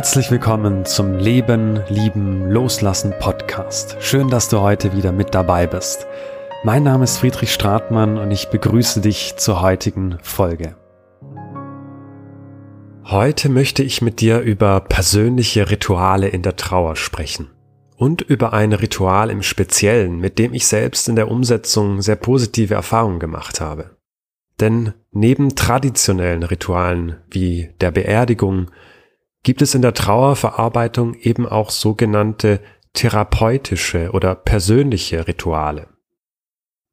Herzlich willkommen zum Leben, Lieben, Loslassen Podcast. Schön, dass du heute wieder mit dabei bist. Mein Name ist Friedrich Stratmann und ich begrüße dich zur heutigen Folge. Heute möchte ich mit dir über persönliche Rituale in der Trauer sprechen und über ein Ritual im Speziellen, mit dem ich selbst in der Umsetzung sehr positive Erfahrungen gemacht habe. Denn neben traditionellen Ritualen wie der Beerdigung gibt es in der Trauerverarbeitung eben auch sogenannte therapeutische oder persönliche Rituale.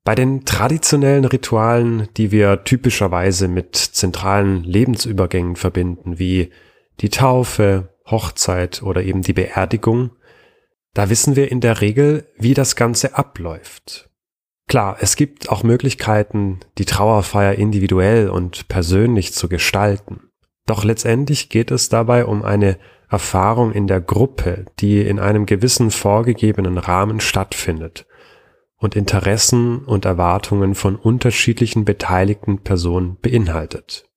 Bei den traditionellen Ritualen, die wir typischerweise mit zentralen Lebensübergängen verbinden, wie die Taufe, Hochzeit oder eben die Beerdigung, da wissen wir in der Regel, wie das Ganze abläuft. Klar, es gibt auch Möglichkeiten, die Trauerfeier individuell und persönlich zu gestalten. Doch letztendlich geht es dabei um eine Erfahrung in der Gruppe, die in einem gewissen vorgegebenen Rahmen stattfindet und Interessen und Erwartungen von unterschiedlichen beteiligten Personen beinhaltet.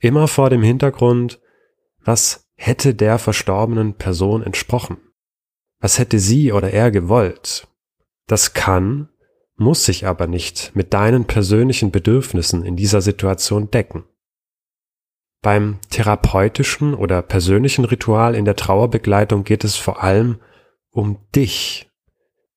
Immer vor dem Hintergrund, was hätte der verstorbenen Person entsprochen? Was hätte sie oder er gewollt? Das kann, muss sich aber nicht mit deinen persönlichen Bedürfnissen in dieser Situation decken. Beim therapeutischen oder persönlichen Ritual in der Trauerbegleitung geht es vor allem um dich.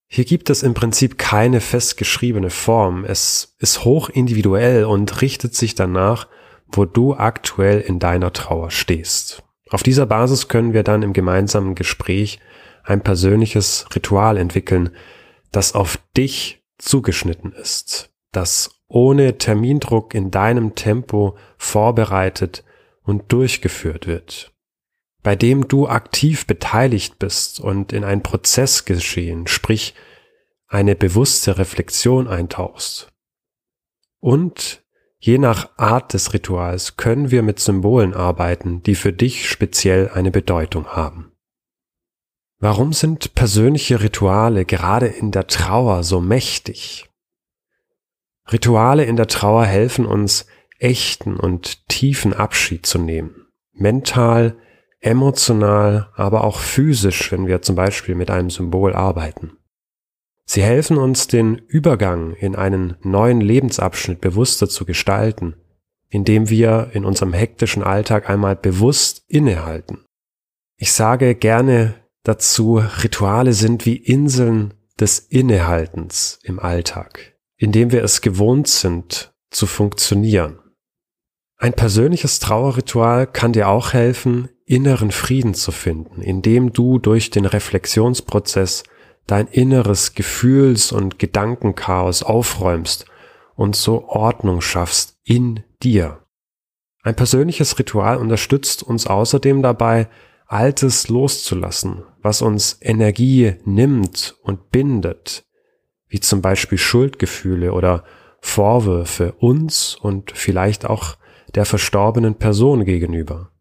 Hier gibt es im Prinzip keine festgeschriebene Form. Es ist hoch individuell und richtet sich danach, wo du aktuell in deiner Trauer stehst. Auf dieser Basis können wir dann im gemeinsamen Gespräch ein persönliches Ritual entwickeln, das auf dich zugeschnitten ist, das ohne Termindruck in deinem Tempo vorbereitet und durchgeführt wird, bei dem du aktiv beteiligt bist und in ein Prozessgeschehen, sprich eine bewusste Reflexion eintauchst. Und je nach Art des Rituals können wir mit Symbolen arbeiten, die für dich speziell eine Bedeutung haben. Warum sind persönliche Rituale gerade in der Trauer so mächtig? Rituale in der Trauer helfen uns, echten und tiefen Abschied zu nehmen. Mental, emotional, aber auch physisch, wenn wir zum Beispiel mit einem Symbol arbeiten. Sie helfen uns, den Übergang in einen neuen Lebensabschnitt bewusster zu gestalten, indem wir in unserem hektischen Alltag einmal bewusst innehalten. Ich sage gerne dazu, Rituale sind wie Inseln des Innehaltens im Alltag, indem wir es gewohnt sind zu funktionieren. Ein persönliches Trauerritual kann dir auch helfen, inneren Frieden zu finden, indem du durch den Reflexionsprozess dein inneres Gefühls- und Gedankenchaos aufräumst und so Ordnung schaffst in dir. Ein persönliches Ritual unterstützt uns außerdem dabei, Altes loszulassen, was uns Energie nimmt und bindet, wie zum Beispiel Schuldgefühle oder Vorwürfe uns und vielleicht auch der verstorbenen Person gegenüber.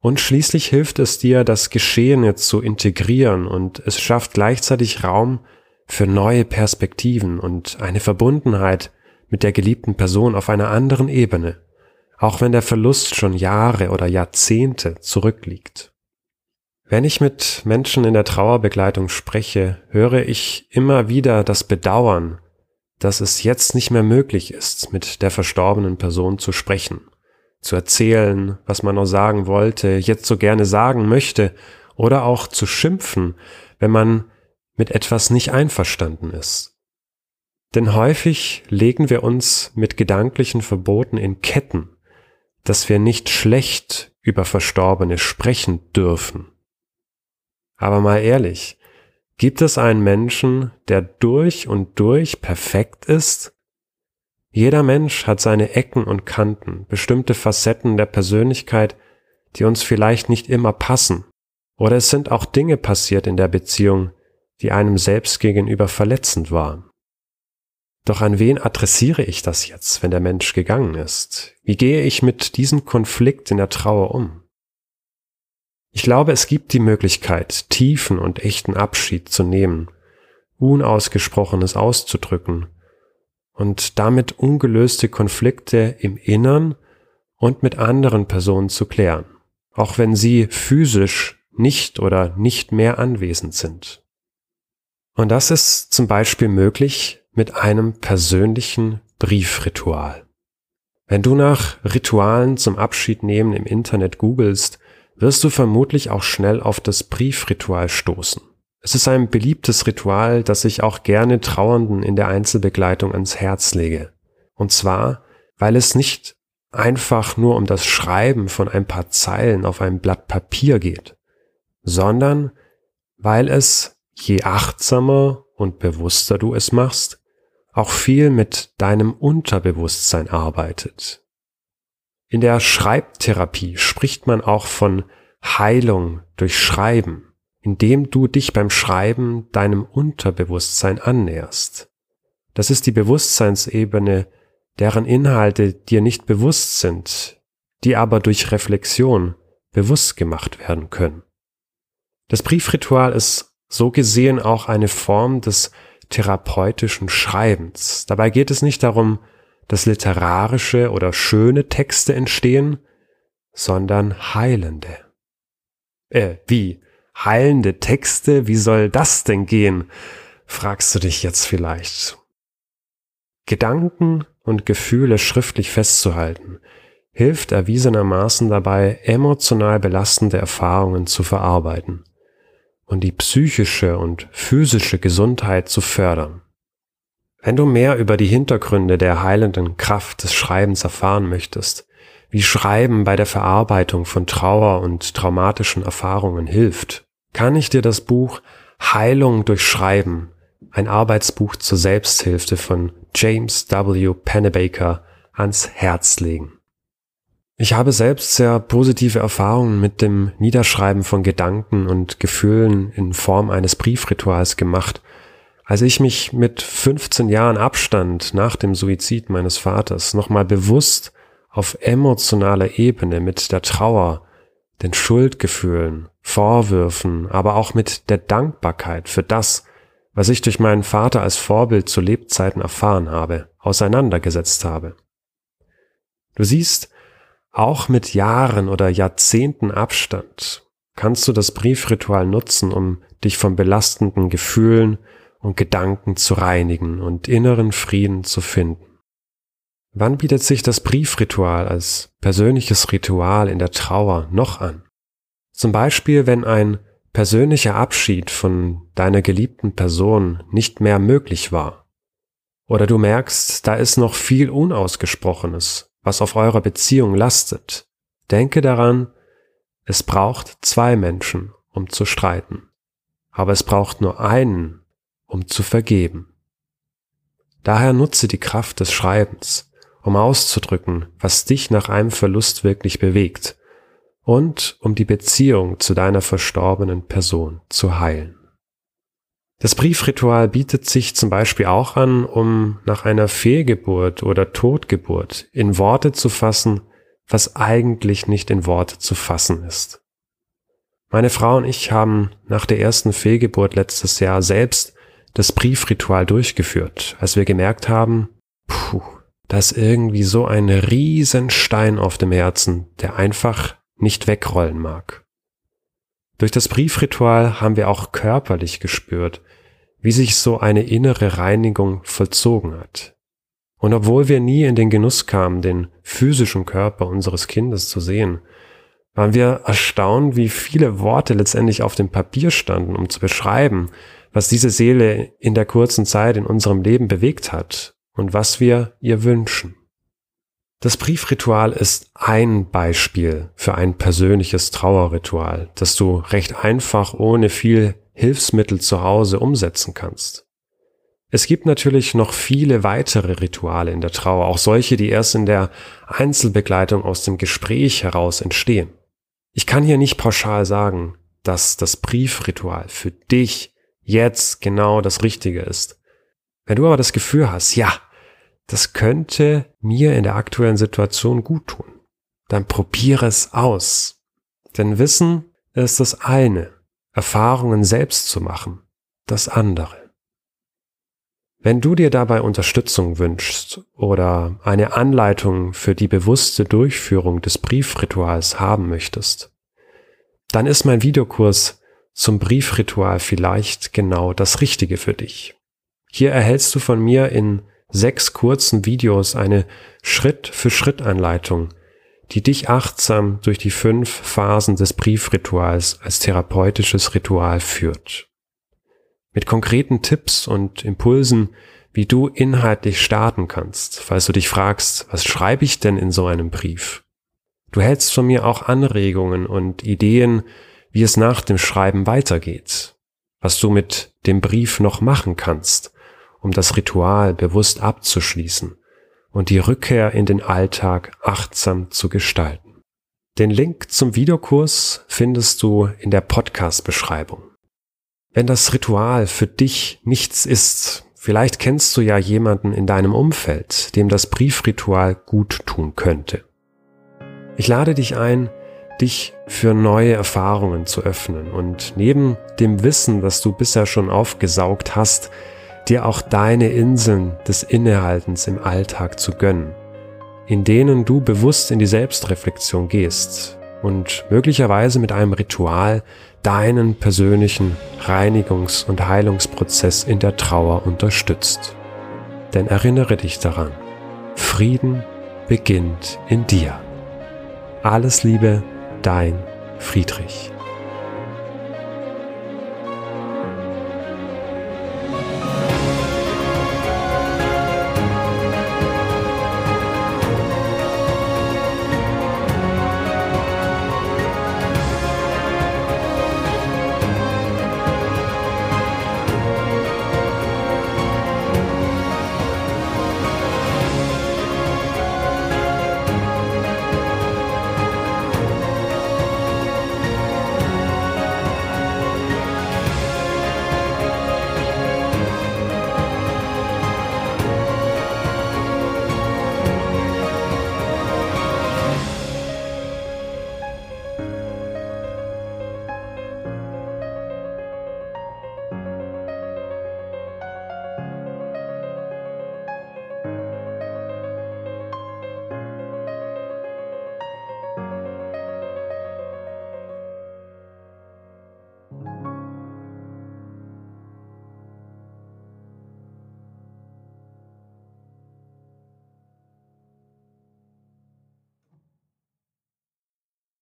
Und schließlich hilft es dir, das Geschehene zu integrieren und es schafft gleichzeitig Raum für neue Perspektiven und eine Verbundenheit mit der geliebten Person auf einer anderen Ebene, auch wenn der Verlust schon Jahre oder Jahrzehnte zurückliegt. Wenn ich mit Menschen in der Trauerbegleitung spreche, höre ich immer wieder das Bedauern, dass es jetzt nicht mehr möglich ist, mit der verstorbenen Person zu sprechen, zu erzählen, was man noch sagen wollte, jetzt so gerne sagen möchte, oder auch zu schimpfen, wenn man mit etwas nicht einverstanden ist. Denn häufig legen wir uns mit gedanklichen Verboten in Ketten, dass wir nicht schlecht über Verstorbene sprechen dürfen. Aber mal ehrlich, Gibt es einen Menschen, der durch und durch perfekt ist? Jeder Mensch hat seine Ecken und Kanten, bestimmte Facetten der Persönlichkeit, die uns vielleicht nicht immer passen. Oder es sind auch Dinge passiert in der Beziehung, die einem selbst gegenüber verletzend waren. Doch an wen adressiere ich das jetzt, wenn der Mensch gegangen ist? Wie gehe ich mit diesem Konflikt in der Trauer um? Ich glaube, es gibt die Möglichkeit, tiefen und echten Abschied zu nehmen, Unausgesprochenes auszudrücken und damit ungelöste Konflikte im Innern und mit anderen Personen zu klären. auch wenn sie physisch nicht oder nicht mehr anwesend sind. Und das ist zum Beispiel möglich mit einem persönlichen Briefritual. Wenn du nach Ritualen zum Abschied nehmen im Internet googelst, wirst du vermutlich auch schnell auf das Briefritual stoßen. Es ist ein beliebtes Ritual, das ich auch gerne Trauernden in der Einzelbegleitung ans Herz lege. Und zwar, weil es nicht einfach nur um das Schreiben von ein paar Zeilen auf einem Blatt Papier geht, sondern weil es, je achtsamer und bewusster du es machst, auch viel mit deinem Unterbewusstsein arbeitet. In der Schreibtherapie spricht man auch von Heilung durch Schreiben, indem du dich beim Schreiben deinem Unterbewusstsein annäherst. Das ist die Bewusstseinsebene, deren Inhalte dir nicht bewusst sind, die aber durch Reflexion bewusst gemacht werden können. Das Briefritual ist so gesehen auch eine Form des therapeutischen Schreibens. Dabei geht es nicht darum, dass literarische oder schöne Texte entstehen, sondern heilende. Äh, wie? Heilende Texte? Wie soll das denn gehen? fragst du dich jetzt vielleicht. Gedanken und Gefühle schriftlich festzuhalten, hilft erwiesenermaßen dabei, emotional belastende Erfahrungen zu verarbeiten und die psychische und physische Gesundheit zu fördern. Wenn du mehr über die Hintergründe der heilenden Kraft des Schreibens erfahren möchtest, wie Schreiben bei der Verarbeitung von Trauer und traumatischen Erfahrungen hilft, kann ich dir das Buch Heilung durch Schreiben, ein Arbeitsbuch zur Selbsthilfe von James W. Pennebaker, ans Herz legen. Ich habe selbst sehr positive Erfahrungen mit dem Niederschreiben von Gedanken und Gefühlen in Form eines Briefrituals gemacht. Als ich mich mit 15 Jahren Abstand nach dem Suizid meines Vaters nochmal bewusst auf emotionaler Ebene mit der Trauer, den Schuldgefühlen, Vorwürfen, aber auch mit der Dankbarkeit für das, was ich durch meinen Vater als Vorbild zu Lebzeiten erfahren habe, auseinandergesetzt habe. Du siehst, auch mit Jahren oder Jahrzehnten Abstand kannst du das Briefritual nutzen, um dich von belastenden Gefühlen und Gedanken zu reinigen und inneren Frieden zu finden. Wann bietet sich das Briefritual als persönliches Ritual in der Trauer noch an? Zum Beispiel, wenn ein persönlicher Abschied von deiner geliebten Person nicht mehr möglich war. Oder du merkst, da ist noch viel Unausgesprochenes, was auf eurer Beziehung lastet, denke daran, es braucht zwei Menschen, um zu streiten, aber es braucht nur einen, um zu vergeben. Daher nutze die Kraft des Schreibens, um auszudrücken, was dich nach einem Verlust wirklich bewegt und um die Beziehung zu deiner verstorbenen Person zu heilen. Das Briefritual bietet sich zum Beispiel auch an, um nach einer Fehlgeburt oder Totgeburt in Worte zu fassen, was eigentlich nicht in Worte zu fassen ist. Meine Frau und ich haben nach der ersten Fehlgeburt letztes Jahr selbst das Briefritual durchgeführt, als wir gemerkt haben, puh, da ist irgendwie so ein Riesenstein auf dem Herzen, der einfach nicht wegrollen mag. Durch das Briefritual haben wir auch körperlich gespürt, wie sich so eine innere Reinigung vollzogen hat. Und obwohl wir nie in den Genuss kamen, den physischen Körper unseres Kindes zu sehen, waren wir erstaunt, wie viele Worte letztendlich auf dem Papier standen, um zu beschreiben, was diese Seele in der kurzen Zeit in unserem Leben bewegt hat und was wir ihr wünschen. Das Briefritual ist ein Beispiel für ein persönliches Trauerritual, das du recht einfach ohne viel Hilfsmittel zu Hause umsetzen kannst. Es gibt natürlich noch viele weitere Rituale in der Trauer, auch solche, die erst in der Einzelbegleitung aus dem Gespräch heraus entstehen. Ich kann hier nicht pauschal sagen, dass das Briefritual für dich jetzt genau das Richtige ist. Wenn du aber das Gefühl hast, ja, das könnte mir in der aktuellen Situation gut tun, dann probiere es aus. Denn Wissen ist das eine. Erfahrungen selbst zu machen, das andere. Wenn du dir dabei Unterstützung wünschst oder eine Anleitung für die bewusste Durchführung des Briefrituals haben möchtest, dann ist mein Videokurs zum Briefritual vielleicht genau das Richtige für dich. Hier erhältst du von mir in sechs kurzen Videos eine Schritt-für-Schritt-Anleitung, die dich achtsam durch die fünf Phasen des Briefrituals als therapeutisches Ritual führt. Mit konkreten Tipps und Impulsen, wie du inhaltlich starten kannst, falls du dich fragst, was schreibe ich denn in so einem Brief? Du hältst von mir auch Anregungen und Ideen, wie es nach dem Schreiben weitergeht, was du mit dem Brief noch machen kannst, um das Ritual bewusst abzuschließen und die Rückkehr in den Alltag achtsam zu gestalten. Den Link zum Videokurs findest du in der Podcast-Beschreibung. Wenn das Ritual für dich nichts ist, vielleicht kennst du ja jemanden in deinem Umfeld, dem das Briefritual gut tun könnte. Ich lade dich ein, dich für neue Erfahrungen zu öffnen und neben dem Wissen, das du bisher schon aufgesaugt hast, dir auch deine Inseln des Innehaltens im Alltag zu gönnen, in denen du bewusst in die Selbstreflexion gehst und möglicherweise mit einem Ritual deinen persönlichen Reinigungs- und Heilungsprozess in der Trauer unterstützt. Denn erinnere dich daran, Frieden beginnt in dir. Alles Liebe, dein Friedrich.